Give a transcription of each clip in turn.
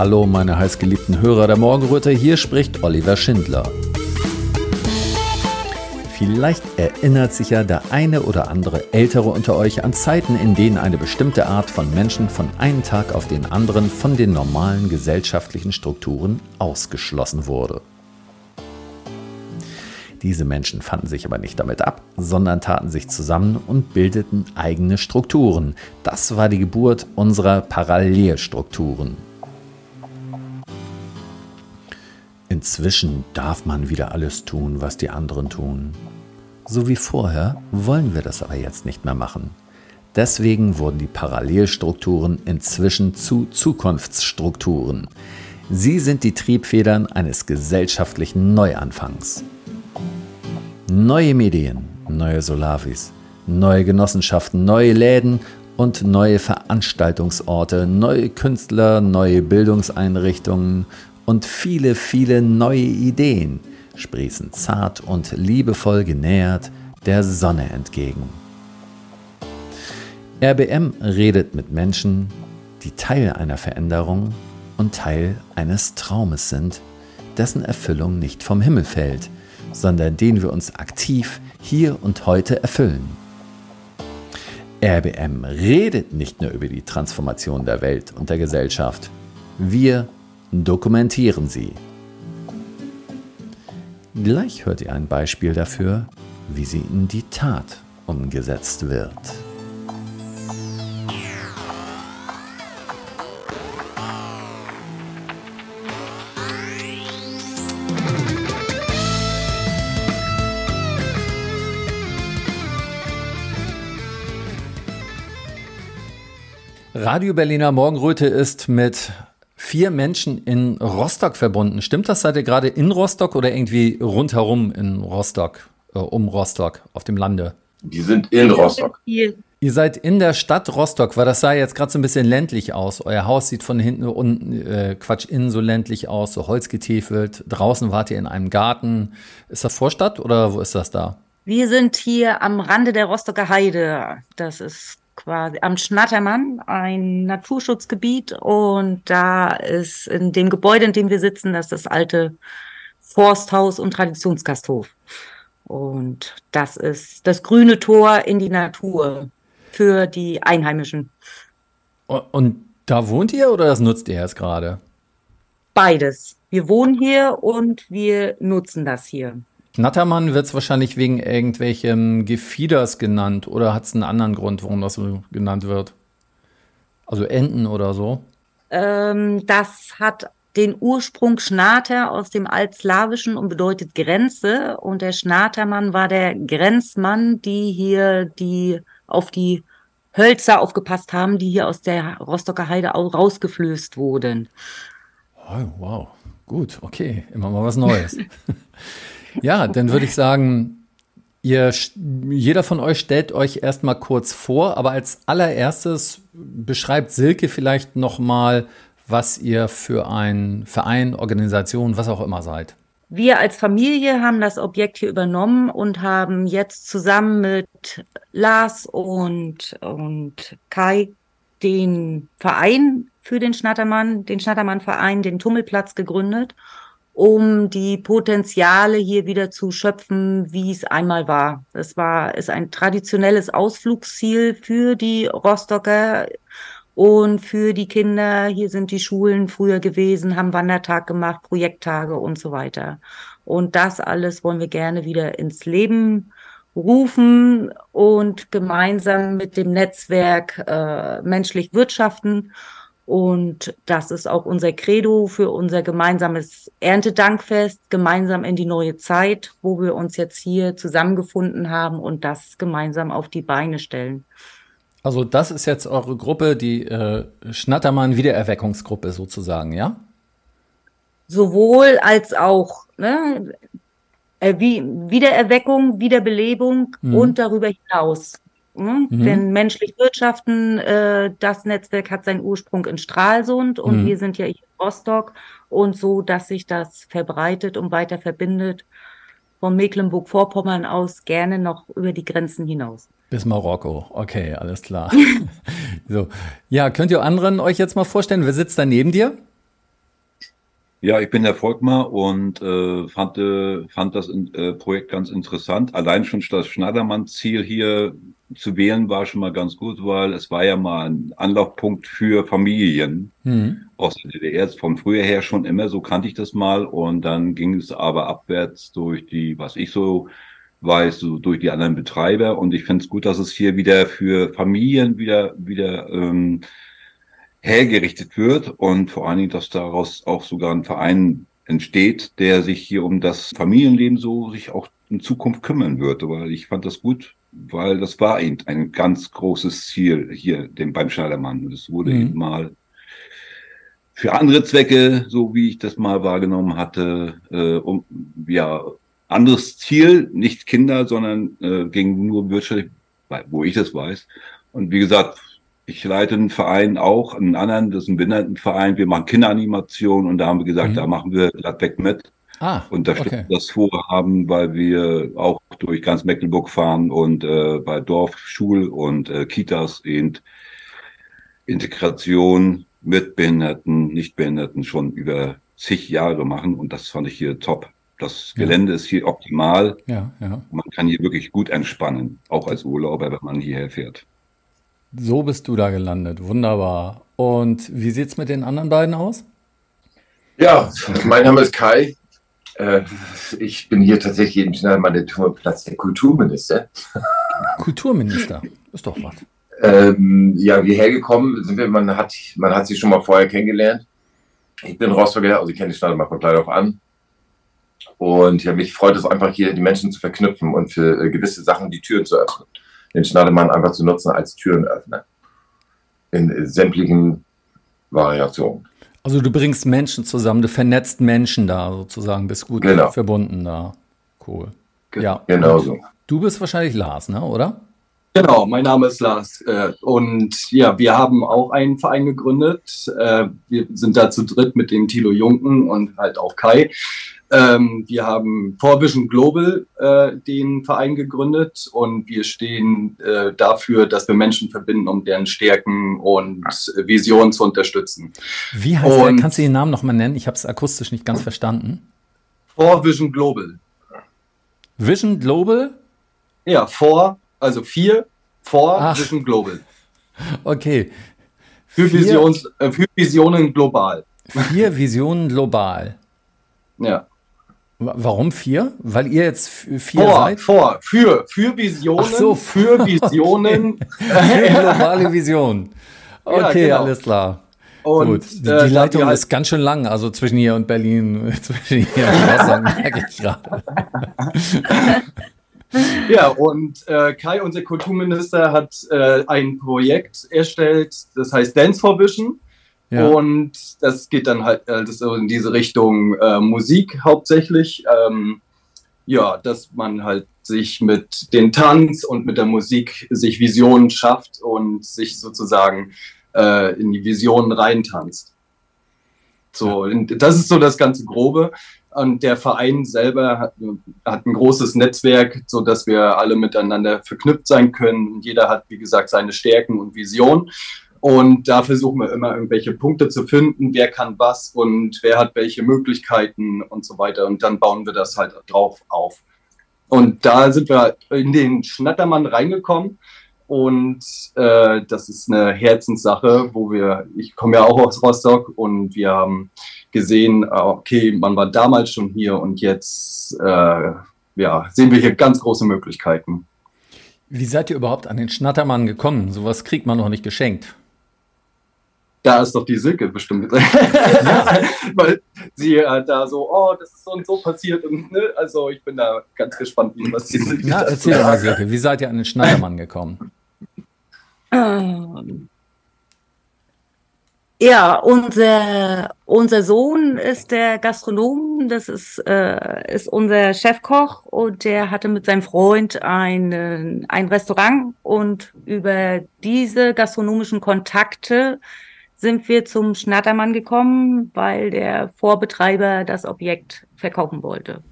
Hallo, meine heißgeliebten Hörer der Morgenröte, hier spricht Oliver Schindler. Vielleicht erinnert sich ja der eine oder andere Ältere unter euch an Zeiten, in denen eine bestimmte Art von Menschen von einem Tag auf den anderen von den normalen gesellschaftlichen Strukturen ausgeschlossen wurde. Diese Menschen fanden sich aber nicht damit ab, sondern taten sich zusammen und bildeten eigene Strukturen. Das war die Geburt unserer Parallelstrukturen. Inzwischen darf man wieder alles tun, was die anderen tun. So wie vorher wollen wir das aber jetzt nicht mehr machen. Deswegen wurden die Parallelstrukturen inzwischen zu Zukunftsstrukturen. Sie sind die Triebfedern eines gesellschaftlichen Neuanfangs. Neue Medien, neue Solavis, neue Genossenschaften, neue Läden und neue Veranstaltungsorte, neue Künstler, neue Bildungseinrichtungen und viele, viele neue Ideen sprießen zart und liebevoll genähert der Sonne entgegen. RBM redet mit Menschen, die Teil einer Veränderung und Teil eines Traumes sind, dessen Erfüllung nicht vom Himmel fällt – sondern den wir uns aktiv hier und heute erfüllen. RBM redet nicht nur über die Transformation der Welt und der Gesellschaft, wir dokumentieren sie. Gleich hört ihr ein Beispiel dafür, wie sie in die Tat umgesetzt wird. Radio Berliner Morgenröte ist mit vier Menschen in Rostock verbunden. Stimmt das? Seid ihr gerade in Rostock oder irgendwie rundherum in Rostock, äh, um Rostock, auf dem Lande? Die sind in Rostock. Ihr seid in der Stadt Rostock, weil das sah jetzt gerade so ein bisschen ländlich aus. Euer Haus sieht von hinten unten, äh, Quatsch, innen so ländlich aus, so holzgetäfelt. Draußen wart ihr in einem Garten. Ist das Vorstadt oder wo ist das da? Wir sind hier am Rande der Rostocker Heide. Das ist quasi am Schnattermann, ein Naturschutzgebiet. Und da ist in dem Gebäude, in dem wir sitzen, das ist das alte Forsthaus und Traditionsgasthof. Und das ist das grüne Tor in die Natur für die Einheimischen. Und da wohnt ihr oder das nutzt ihr jetzt gerade? Beides. Wir wohnen hier und wir nutzen das hier. Knattermann wird es wahrscheinlich wegen irgendwelchem Gefieders genannt oder hat es einen anderen Grund, warum das so genannt wird? Also Enten oder so? Ähm, das hat den Ursprung Schnater aus dem Altslawischen und bedeutet Grenze. Und der Schnatermann war der Grenzmann, die hier die auf die Hölzer aufgepasst haben, die hier aus der Rostocker Heide rausgeflößt wurden. Oh, wow, gut, okay, immer mal was Neues. Ja, dann würde ich sagen, ihr, jeder von euch stellt euch erstmal kurz vor, aber als allererstes beschreibt Silke vielleicht nochmal, was ihr für ein Verein, Organisation, was auch immer seid. Wir als Familie haben das Objekt hier übernommen und haben jetzt zusammen mit Lars und, und Kai den Verein für den Schnattermann, den Schnattermann-Verein, den Tummelplatz gegründet um die Potenziale hier wieder zu schöpfen, wie es einmal war. Es war, ist ein traditionelles Ausflugsziel für die Rostocker und für die Kinder. Hier sind die Schulen früher gewesen, haben Wandertag gemacht, Projekttage und so weiter. Und das alles wollen wir gerne wieder ins Leben rufen und gemeinsam mit dem Netzwerk äh, menschlich wirtschaften und das ist auch unser Credo für unser gemeinsames Erntedankfest, gemeinsam in die neue Zeit, wo wir uns jetzt hier zusammengefunden haben und das gemeinsam auf die Beine stellen. Also das ist jetzt eure Gruppe, die äh, Schnattermann Wiedererweckungsgruppe sozusagen, ja? Sowohl als auch ne, äh, wie Wiedererweckung, Wiederbelebung mhm. und darüber hinaus. Ne? Mhm. Denn menschlich wirtschaften, äh, das Netzwerk hat seinen Ursprung in Stralsund und mhm. wir sind ja hier in Rostock und so, dass sich das verbreitet und weiter verbindet von Mecklenburg-Vorpommern aus gerne noch über die Grenzen hinaus. Bis Marokko. Okay, alles klar. so. Ja, könnt ihr anderen euch jetzt mal vorstellen, wer sitzt da neben dir? Ja, ich bin der Volkmar und äh, fand, äh, fand das äh, Projekt ganz interessant. Allein schon das Schneidermann-Ziel hier zu wählen war schon mal ganz gut, weil es war ja mal ein Anlaufpunkt für Familien mhm. aus der DDR. Von früher her schon immer, so kannte ich das mal. Und dann ging es aber abwärts durch die, was ich so weiß, so durch die anderen Betreiber. Und ich finde es gut, dass es hier wieder für Familien wieder, wieder ähm, hergerichtet wird und vor allen Dingen, dass daraus auch sogar ein Verein entsteht, der sich hier um das Familienleben so sich auch in Zukunft kümmern wird. Weil ich fand das gut, weil das war eben ein ganz großes Ziel hier dem, beim Schneidermann. Und es wurde mhm. eben mal für andere Zwecke, so wie ich das mal wahrgenommen hatte, äh, um ja anderes Ziel, nicht Kinder, sondern äh, ging nur wirtschaftlich, wo ich das weiß. Und wie gesagt, ich leite einen Verein auch, einen anderen, das ist ein Behindertenverein. Wir machen Kinderanimation und da haben wir gesagt, mhm. da machen wir Gladbeck mit. Ah, und da okay. das Vorhaben, weil wir auch durch ganz Mecklenburg fahren und äh, bei Dorf, Schul und äh, Kitas eben Integration mit Behinderten, Nichtbehinderten schon über zig Jahre machen und das fand ich hier top. Das Gelände ja. ist hier optimal. Ja, ja. Man kann hier wirklich gut entspannen, auch als Urlauber, wenn man hierher fährt. So bist du da gelandet. Wunderbar. Und wie sieht es mit den anderen beiden aus? Ja, mein Name ist Kai. Äh, ich bin hier tatsächlich im Schnellmann-Platz der Kulturminister. Kulturminister, ist doch was. Ähm, ja, wie hergekommen sind wir, man hat, man hat sich schon mal vorher kennengelernt. Ich bin Rostocker, also ich kenne die mal von klein auf an. Und ja, mich freut es einfach hier, die Menschen zu verknüpfen und für äh, gewisse Sachen die Türen zu öffnen. Den Schneidemann einfach zu nutzen als Türenöffner. In äh, sämtlichen Variationen. Also du bringst Menschen zusammen, du vernetzt Menschen da sozusagen, bist gut genau. verbunden da. Cool. Ge ja. Genau so. Du bist wahrscheinlich Lars, ne, oder? Genau, mein Name ist Lars. Äh, und ja, wir haben auch einen Verein gegründet. Äh, wir sind da zu dritt mit dem Thilo Junken und halt auch Kai. Ähm, wir haben Vorvision Global äh, den Verein gegründet und wir stehen äh, dafür, dass wir Menschen verbinden, um deren Stärken und Visionen zu unterstützen. Wie heißt und, der? Kannst du den Namen nochmal nennen? Ich habe es akustisch nicht ganz verstanden. Vorvision Global. Vision Global? Ja, vor, also vier, vor Vision Global. Okay. Für, Visions, äh, für Visionen global. Vier Visionen global. Ja. Warum vier? Weil ihr jetzt vier vor, seid? Vor, für, für Visionen, so, für Visionen. Okay. Für globale Vision. Okay, ja, genau. alles klar. Und, Gut, die, die äh, Leitung halt ist ganz schön lang, also zwischen hier und Berlin, zwischen hier und Rostock, merke ich gerade. Ja, und äh, Kai, unser Kulturminister, hat äh, ein Projekt erstellt, das heißt Dance for Vision. Ja. Und das geht dann halt äh, das in diese Richtung äh, Musik hauptsächlich. Ähm, ja, dass man halt sich mit dem Tanz und mit der Musik sich Visionen schafft und sich sozusagen äh, in die Visionen reintanzt. So, das ist so das ganze Grobe. Und der Verein selber hat, hat, ein großes Netzwerk, so dass wir alle miteinander verknüpft sein können. Jeder hat, wie gesagt, seine Stärken und Visionen. Und da versuchen wir immer irgendwelche Punkte zu finden, wer kann was und wer hat welche Möglichkeiten und so weiter. Und dann bauen wir das halt drauf auf. Und da sind wir in den Schnattermann reingekommen. Und äh, das ist eine Herzenssache, wo wir, ich komme ja auch aus Rostock und wir haben gesehen, äh, okay, man war damals schon hier und jetzt äh, ja, sehen wir hier ganz große Möglichkeiten. Wie seid ihr überhaupt an den Schnattermann gekommen? Sowas kriegt man noch nicht geschenkt da ist doch die Silke bestimmt drin. Weil sie äh, da so, oh, das ist so und so passiert. Und, ne? Also ich bin da ganz gespannt, was die Silke Na, erzähl doch mal, Silke, wie seid ihr an den Schneidermann gekommen? Ähm, ja, unser, unser Sohn ist der Gastronom, das ist, äh, ist unser Chefkoch und der hatte mit seinem Freund ein, ein Restaurant und über diese gastronomischen Kontakte sind wir zum Schnattermann gekommen, weil der Vorbetreiber das Objekt verkaufen wollte.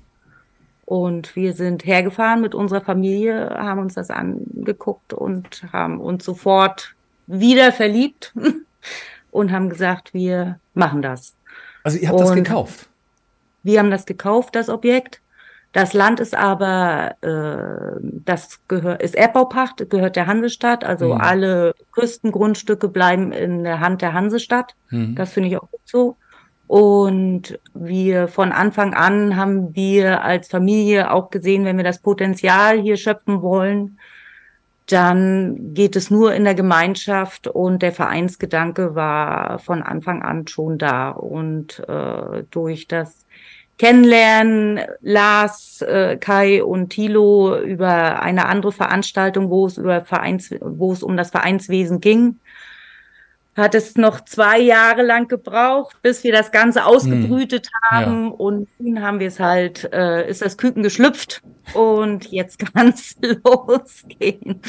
Und wir sind hergefahren mit unserer Familie, haben uns das angeguckt und haben uns sofort wieder verliebt und haben gesagt, wir machen das. Also ihr habt das gekauft? Wir haben das gekauft, das Objekt. Das Land ist aber, äh, das gehört, ist Erdbaupacht, gehört der Hansestadt. Also mhm. alle Küstengrundstücke bleiben in der Hand der Hansestadt. Mhm. Das finde ich auch gut so. Und wir von Anfang an haben wir als Familie auch gesehen, wenn wir das Potenzial hier schöpfen wollen, dann geht es nur in der Gemeinschaft und der Vereinsgedanke war von Anfang an schon da. Und äh, durch das Kennenlernen Lars, äh, Kai und Thilo über eine andere Veranstaltung, wo es über Vereins, wo es um das Vereinswesen ging, hat es noch zwei Jahre lang gebraucht, bis wir das Ganze ausgebrütet hm. haben. Ja. Und nun haben wir es halt, äh, ist das Küken geschlüpft und jetzt kann es losgehen.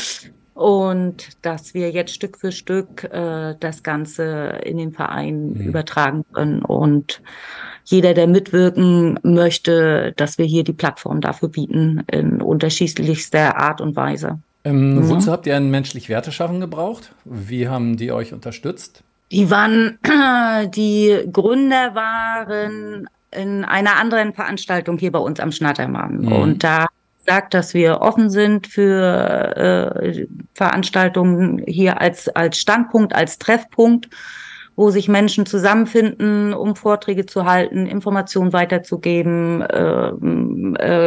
Und dass wir jetzt Stück für Stück äh, das Ganze in den Verein hm. übertragen können. Und jeder, der mitwirken möchte, dass wir hier die Plattform dafür bieten, in unterschiedlichster Art und Weise. Ähm, ja. Wozu habt ihr ein menschlich Werte schaffen gebraucht? Wie haben die euch unterstützt? Die waren, die Gründer waren in einer anderen Veranstaltung hier bei uns am Schnattermann. Mhm. Und da sagt, dass wir offen sind für äh, Veranstaltungen hier als, als Standpunkt, als Treffpunkt, wo sich Menschen zusammenfinden, um Vorträge zu halten, Informationen weiterzugeben, äh,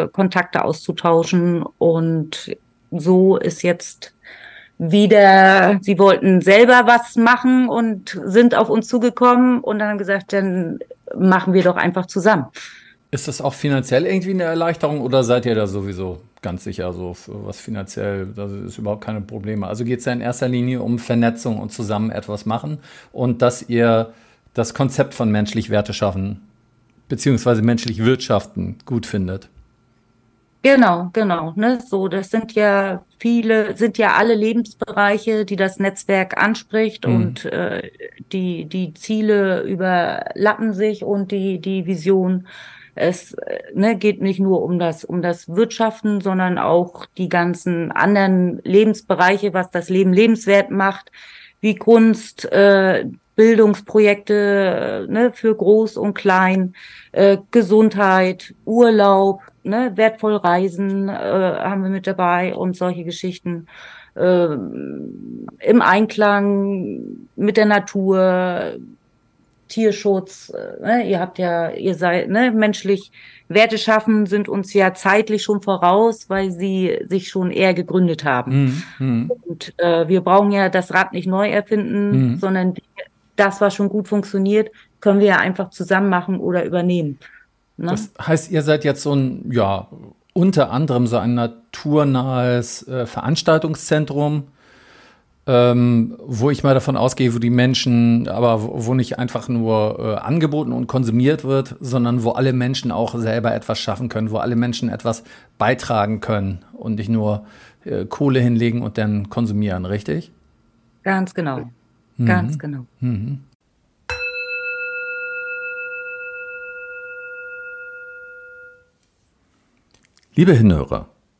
äh, Kontakte auszutauschen. Und so ist jetzt wieder, sie wollten selber was machen und sind auf uns zugekommen und dann haben gesagt, dann machen wir doch einfach zusammen. Ist das auch finanziell irgendwie eine Erleichterung oder seid ihr da sowieso ganz sicher so, was finanziell, das ist überhaupt keine Probleme. Also geht es ja in erster Linie um Vernetzung und zusammen etwas machen und dass ihr das Konzept von menschlich Werte schaffen, beziehungsweise menschlich wirtschaften gut findet. Genau, genau. Ne? So, das sind ja viele, sind ja alle Lebensbereiche, die das Netzwerk anspricht mhm. und äh, die, die Ziele überlappen sich und die, die Vision. Es ne, geht nicht nur um das, um das Wirtschaften, sondern auch die ganzen anderen Lebensbereiche, was das Leben lebenswert macht, wie Kunst, äh, Bildungsprojekte ne, für groß und klein, äh, Gesundheit, Urlaub, ne, wertvoll reisen äh, haben wir mit dabei und solche Geschichten. Äh, Im Einklang mit der Natur, Tierschutz, äh, ne, ihr habt ja, ihr seid ne, menschlich Werte schaffen, sind uns ja zeitlich schon voraus, weil sie sich schon eher gegründet haben. Mhm. Und äh, wir brauchen ja das Rad nicht neu erfinden, mhm. sondern das, was schon gut funktioniert, können wir ja einfach zusammen machen oder übernehmen. Ne? Das heißt, ihr seid jetzt so ein, ja, unter anderem so ein naturnahes äh, Veranstaltungszentrum, ähm, wo ich mal davon ausgehe, wo die Menschen, aber wo, wo nicht einfach nur äh, angeboten und konsumiert wird, sondern wo alle Menschen auch selber etwas schaffen können, wo alle Menschen etwas beitragen können und nicht nur äh, Kohle hinlegen und dann konsumieren, richtig? Ganz genau. Mhm. Ganz genau. Mhm. Liebe Hinhörer,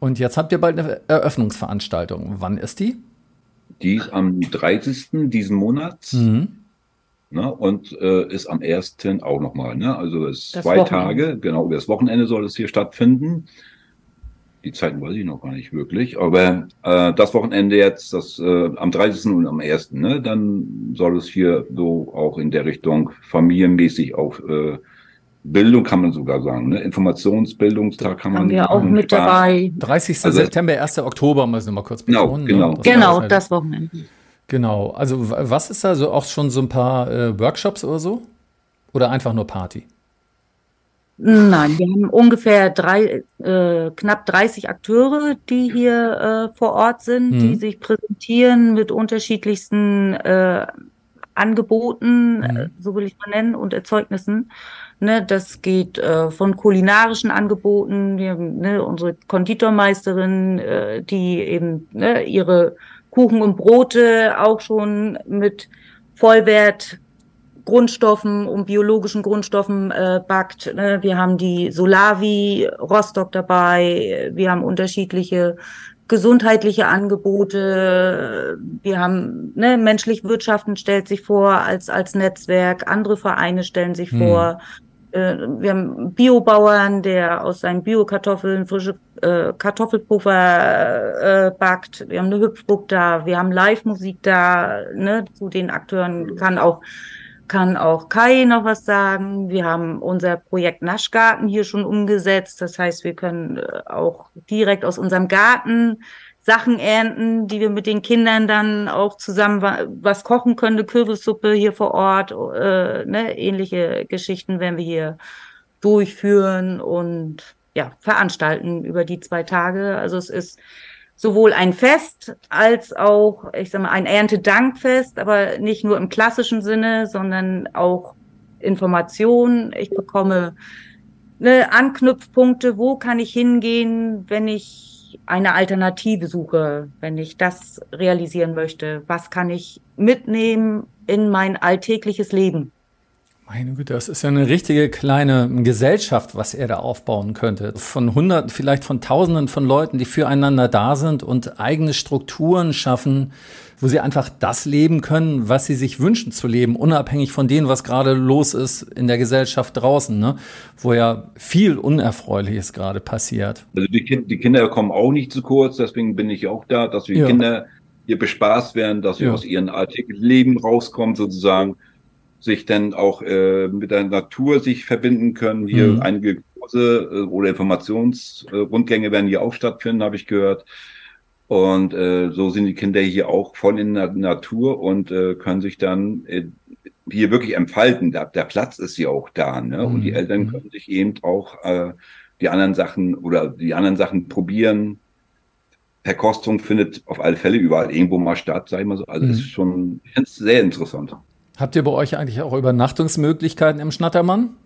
Und jetzt habt ihr bald eine Eröffnungsveranstaltung. Wann ist die? Die ist am 30. diesen Monats. Mhm. Ne, und äh, ist am 1. auch nochmal. Ne? Also es ist zwei Wochenende. Tage, genau, über das Wochenende soll es hier stattfinden. Die Zeiten weiß ich noch gar nicht wirklich. Aber äh, das Wochenende jetzt, das äh, am 30. und am 1. Ne, dann soll es hier so auch in der Richtung familienmäßig auch äh, Bildung kann man sogar sagen, ne? Informationsbildungstag kann man. Haben wir auch mit Spaß. dabei. 30. Also, September, 1. Oktober, müssen wir mal kurz genau, betonen. Genau, ne? das genau, halt. das Wochenende. Genau, also was ist da so auch schon so ein paar äh, Workshops oder so? Oder einfach nur Party? Nein, wir haben ungefähr drei, äh, knapp 30 Akteure, die hier äh, vor Ort sind, mhm. die sich präsentieren mit unterschiedlichsten äh, Angeboten, mhm. so will ich mal nennen, und Erzeugnissen. Ne, das geht äh, von kulinarischen Angeboten. Wir haben ne, unsere Konditormeisterin, äh, die eben ne, ihre Kuchen und Brote auch schon mit Vollwert Grundstoffen und biologischen Grundstoffen äh, backt. Ne? Wir haben die Solavi Rostock dabei. Wir haben unterschiedliche gesundheitliche Angebote. Wir haben ne, menschlich Wirtschaften stellt sich vor als als Netzwerk. Andere Vereine stellen sich hm. vor. Äh, wir haben Biobauern, der aus seinen Bio-Kartoffeln frische äh, Kartoffelpuffer äh, backt. Wir haben eine Hüpfburg da. Wir haben Live-Musik da. Ne, zu den Akteuren kann auch kann auch Kai noch was sagen. Wir haben unser Projekt Naschgarten hier schon umgesetzt. Das heißt, wir können äh, auch direkt aus unserem Garten Sachen ernten, die wir mit den Kindern dann auch zusammen was kochen können, eine Kürbissuppe hier vor Ort, äh, ne? ähnliche Geschichten werden wir hier durchführen und ja, veranstalten über die zwei Tage. Also es ist sowohl ein Fest als auch, ich sag mal, ein Erntedankfest, aber nicht nur im klassischen Sinne, sondern auch Informationen. Ich bekomme ne, Anknüpfpunkte, wo kann ich hingehen, wenn ich eine Alternative suche, wenn ich das realisieren möchte. Was kann ich mitnehmen in mein alltägliches Leben? Meine Güte, das ist ja eine richtige kleine Gesellschaft, was er da aufbauen könnte. Von Hunderten, vielleicht von Tausenden von Leuten, die füreinander da sind und eigene Strukturen schaffen, wo sie einfach das leben können, was sie sich wünschen zu leben, unabhängig von dem, was gerade los ist in der Gesellschaft draußen, ne? wo ja viel Unerfreuliches gerade passiert. Also die, kind, die, Kinder kommen auch nicht zu kurz, deswegen bin ich auch da, dass wir ja. Kinder hier bespaßt werden, dass wir ja. aus ihrem alltäglichen Leben rauskommen sozusagen sich dann auch äh, mit der Natur sich verbinden können. Hier mhm. einige Kurse äh, oder Informationsrundgänge werden hier auch stattfinden, habe ich gehört. Und äh, so sind die Kinder hier auch voll in der Natur und äh, können sich dann äh, hier wirklich entfalten. Der, der Platz ist ja auch da. Ne? Und die mhm. Eltern mhm. können sich eben auch äh, die anderen Sachen oder die anderen Sachen probieren. Verkostung findet auf alle Fälle überall irgendwo mal statt, sag ich mal so. Also mhm. ist schon sehr interessant. Habt ihr bei euch eigentlich auch Übernachtungsmöglichkeiten im Schnattermann?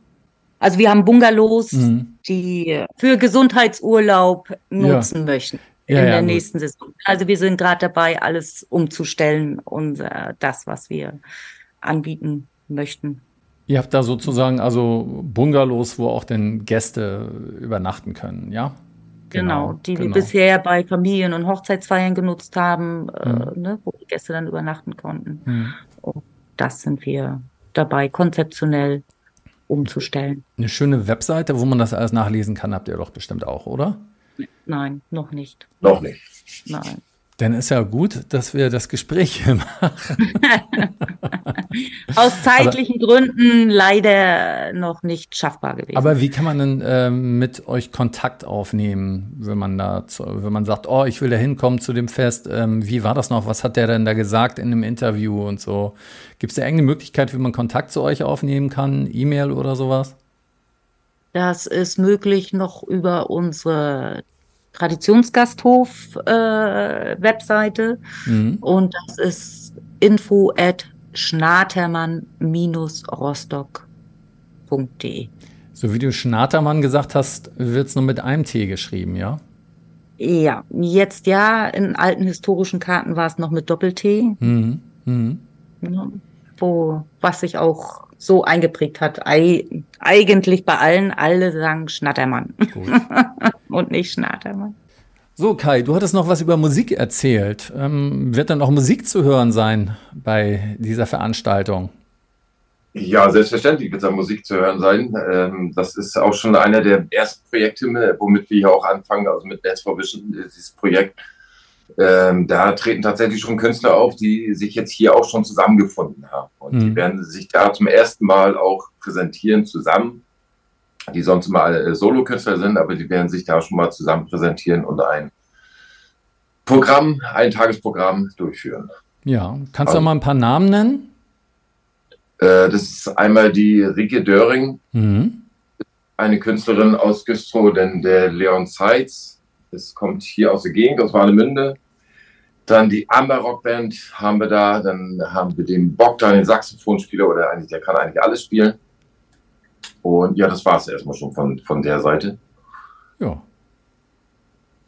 Also wir haben Bungalows, mhm. die für Gesundheitsurlaub nutzen ja. möchten in ja, der nächsten gut. Saison. Also wir sind gerade dabei, alles umzustellen und äh, das, was wir anbieten möchten. Ihr habt da sozusagen also Bungalows, wo auch denn Gäste übernachten können, ja? Genau, genau die genau. wir bisher bei Familien- und Hochzeitsfeiern genutzt haben, äh, mhm. äh, ne, wo die Gäste dann übernachten konnten. Mhm das sind wir dabei, konzeptionell umzustellen. Eine schöne Webseite, wo man das alles nachlesen kann, habt ihr doch bestimmt auch, oder? Nein, noch nicht. Noch nicht. Nein. Dann ist ja gut, dass wir das Gespräch hier machen. Aus zeitlichen aber, Gründen leider noch nicht schaffbar gewesen. Aber wie kann man denn äh, mit euch Kontakt aufnehmen, wenn man da, wenn man sagt, oh, ich will da hinkommen zu dem Fest? Ähm, wie war das noch? Was hat der denn da gesagt in einem Interview und so? Gibt es da irgendeine Möglichkeit, wie man Kontakt zu euch aufnehmen kann? E-Mail oder sowas? Das ist möglich noch über unsere Traditionsgasthof-Webseite. Äh, mhm. Und das ist info at schnatermann-rostock.de. So wie du Schnatermann gesagt hast, wird es nur mit einem T geschrieben, ja? Ja, jetzt ja. In alten historischen Karten war es noch mit Doppel-T. Mhm. Mhm. Ja, wo, was sich auch so eingeprägt hat. Ei, eigentlich bei allen, alle sagen Schnattermann. Und nicht Schnattermann. So, Kai, du hattest noch was über Musik erzählt. Ähm, wird dann auch Musik zu hören sein bei dieser Veranstaltung? Ja, selbstverständlich wird da Musik zu hören sein. Ähm, das ist auch schon einer der ersten Projekte, womit wir hier auch anfangen, also mit Dance for Vision, dieses Projekt. Ähm, da treten tatsächlich schon Künstler auf, die sich jetzt hier auch schon zusammengefunden haben. Und mhm. die werden sich da zum ersten Mal auch präsentieren zusammen die sonst immer alle äh, Solokünstler sind, aber die werden sich da schon mal zusammen präsentieren und ein Programm, ein Tagesprogramm durchführen. Ja, kannst du also, mal ein paar Namen nennen? Äh, das ist einmal die Rike Döring, mhm. eine Künstlerin aus Güstrow, denn der Leon Zeitz, das kommt hier aus der Gegend, aus Warnemünde. Dann die Amber Rock Band haben wir da. Dann haben wir den Bogdan, den Saxophonspieler, oder eigentlich, der kann eigentlich alles spielen. Und ja, das war es erstmal schon von, von der Seite. Ja.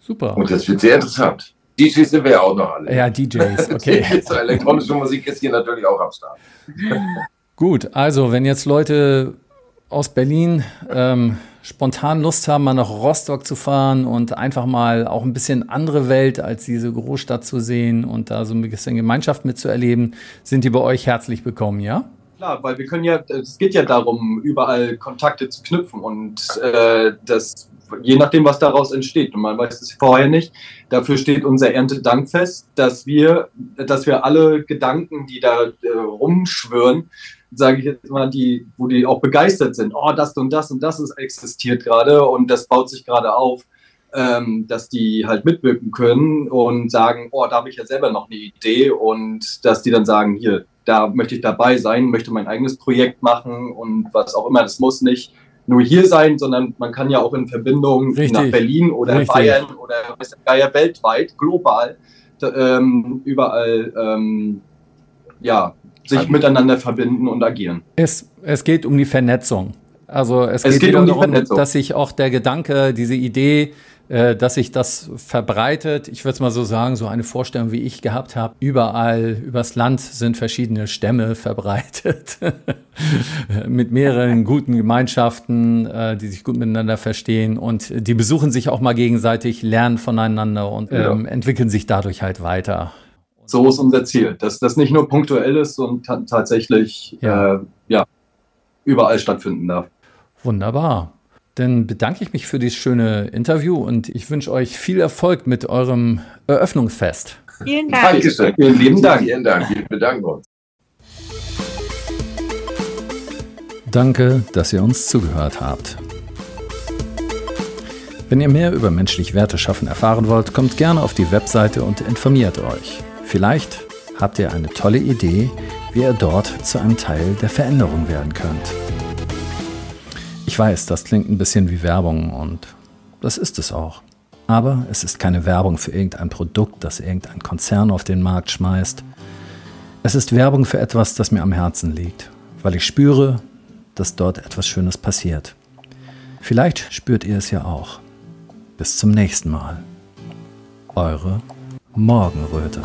Super. Und jetzt wird sehr interessant. DJs sind wir ja auch noch alle. Ja, DJs, okay. elektronische Musik ist hier natürlich auch am Start. Gut, also wenn jetzt Leute aus Berlin ähm, spontan Lust haben, mal nach Rostock zu fahren und einfach mal auch ein bisschen andere Welt als diese Großstadt zu sehen und da so ein bisschen Gemeinschaft mitzuerleben, sind die bei euch herzlich willkommen, ja? Klar, weil wir können ja, es geht ja darum, überall Kontakte zu knüpfen und äh, das, je nachdem, was daraus entsteht, und man weiß es vorher nicht, dafür steht unser Erntedankfest, dass wir, dass wir alle Gedanken, die da äh, rumschwören, sage ich jetzt mal, die, wo die auch begeistert sind, oh, das und das und das ist, existiert gerade und das baut sich gerade auf, ähm, dass die halt mitwirken können und sagen, oh, da habe ich ja selber noch eine Idee und dass die dann sagen, hier, da möchte ich dabei sein, möchte mein eigenes Projekt machen und was auch immer, das muss nicht nur hier sein, sondern man kann ja auch in Verbindung Richtig. nach Berlin oder Richtig. Bayern oder Geier weltweit, global, ähm, überall ähm, ja, sich also, miteinander verbinden und agieren. Es, es geht um die Vernetzung. Also es, es geht, geht um darum, dass sich auch der Gedanke, diese Idee, äh, dass sich das verbreitet, ich würde es mal so sagen, so eine Vorstellung, wie ich gehabt habe, überall übers Land sind verschiedene Stämme verbreitet, mit mehreren guten Gemeinschaften, äh, die sich gut miteinander verstehen und die besuchen sich auch mal gegenseitig, lernen voneinander und ähm, ja. entwickeln sich dadurch halt weiter so ist unser Ziel, dass das nicht nur punktuell ist und tatsächlich ja. Äh, ja, überall stattfinden darf. Wunderbar. Dann bedanke ich mich für dieses schöne Interview und ich wünsche euch viel Erfolg mit eurem Eröffnungsfest. Vielen Dank. Dankeschön. Vielen lieben Dank. Vielen Dank. Wir bedanken uns. Danke, dass ihr uns zugehört habt. Wenn ihr mehr über menschlich Werte schaffen erfahren wollt, kommt gerne auf die Webseite und informiert euch. Vielleicht habt ihr eine tolle Idee, wie ihr dort zu einem Teil der Veränderung werden könnt. Ich weiß, das klingt ein bisschen wie Werbung und das ist es auch. Aber es ist keine Werbung für irgendein Produkt, das irgendein Konzern auf den Markt schmeißt. Es ist Werbung für etwas, das mir am Herzen liegt, weil ich spüre, dass dort etwas Schönes passiert. Vielleicht spürt ihr es ja auch. Bis zum nächsten Mal. Eure Morgenröte.